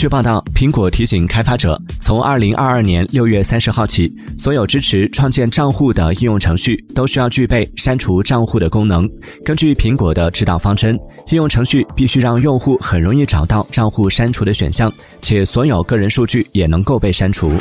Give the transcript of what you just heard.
据报道苹果提醒开发者从二零二二年六月三十号起所有支持创建账户的应用程序都需要具备删除账户的功能。根据苹果的指导方针应用程序必须让用户很容易找到账户删除的选项且所有个人数据也能够被删除。